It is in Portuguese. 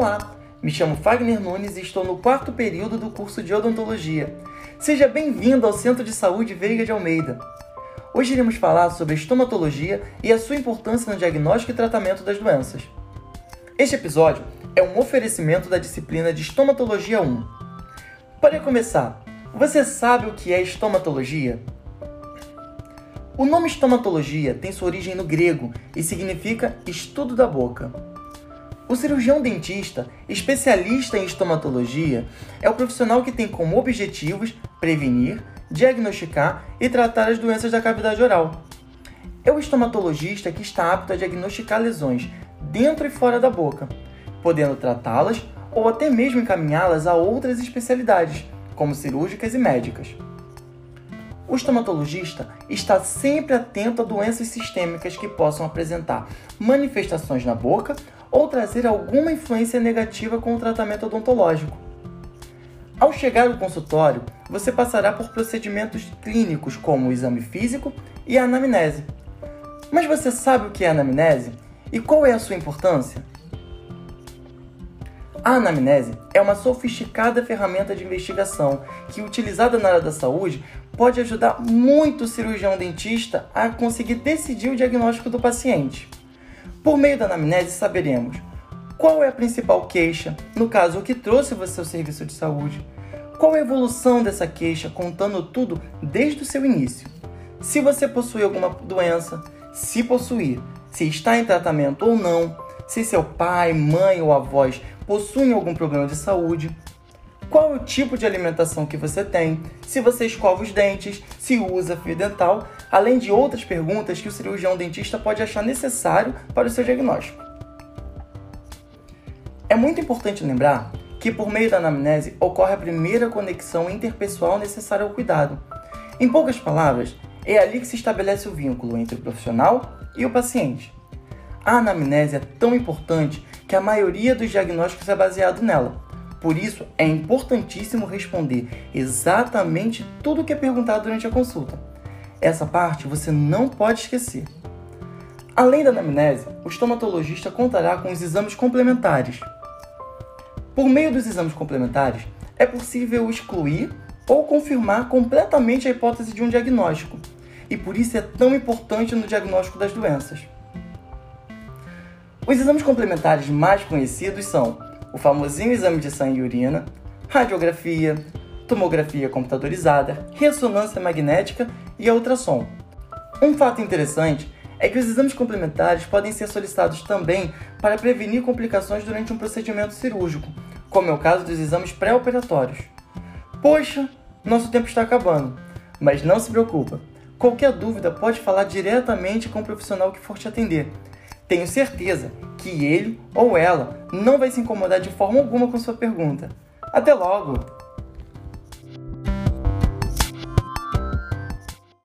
Olá, me chamo Fagner Nunes e estou no quarto período do curso de odontologia. Seja bem-vindo ao Centro de Saúde Veiga de Almeida. Hoje iremos falar sobre a estomatologia e a sua importância no diagnóstico e tratamento das doenças. Este episódio é um oferecimento da disciplina de Estomatologia 1. Para começar, você sabe o que é estomatologia? O nome estomatologia tem sua origem no grego e significa estudo da boca. O cirurgião dentista, especialista em estomatologia, é o profissional que tem como objetivos prevenir, diagnosticar e tratar as doenças da cavidade oral. É o estomatologista que está apto a diagnosticar lesões dentro e fora da boca, podendo tratá-las ou até mesmo encaminhá-las a outras especialidades, como cirúrgicas e médicas. O estomatologista está sempre atento a doenças sistêmicas que possam apresentar manifestações na boca ou trazer alguma influência negativa com o tratamento odontológico. Ao chegar ao consultório, você passará por procedimentos clínicos como o exame físico e a anamnese. Mas você sabe o que é anamnese e qual é a sua importância? A anamnese é uma sofisticada ferramenta de investigação que, utilizada na área da saúde, pode ajudar muito o cirurgião dentista a conseguir decidir o diagnóstico do paciente. Por meio da anamnese, saberemos qual é a principal queixa, no caso, o que trouxe você ao serviço de saúde, qual a evolução dessa queixa, contando tudo desde o seu início. Se você possui alguma doença, se possuir, se está em tratamento ou não, se seu pai, mãe ou avós possuem algum problema de saúde, qual é o tipo de alimentação que você tem, se você escova os dentes, se usa fio dental, além de outras perguntas que o cirurgião dentista pode achar necessário para o seu diagnóstico. É muito importante lembrar que por meio da anamnese ocorre a primeira conexão interpessoal necessária ao cuidado. Em poucas palavras, é ali que se estabelece o vínculo entre o profissional e o paciente. A anamnese é tão importante que a maioria dos diagnósticos é baseado nela. Por isso, é importantíssimo responder exatamente tudo o que é perguntado durante a consulta. Essa parte você não pode esquecer. Além da anamnese, o estomatologista contará com os exames complementares. Por meio dos exames complementares, é possível excluir ou confirmar completamente a hipótese de um diagnóstico, e por isso é tão importante no diagnóstico das doenças. Os exames complementares mais conhecidos são o famosinho exame de sangue e urina, radiografia, tomografia computadorizada, ressonância magnética e ultrassom. Um fato interessante é que os exames complementares podem ser solicitados também para prevenir complicações durante um procedimento cirúrgico, como é o caso dos exames pré-operatórios. Poxa, nosso tempo está acabando, mas não se preocupa. Qualquer dúvida pode falar diretamente com o profissional que for te atender. Tenho certeza que ele ou ela não vai se incomodar de forma alguma com sua pergunta. Até logo!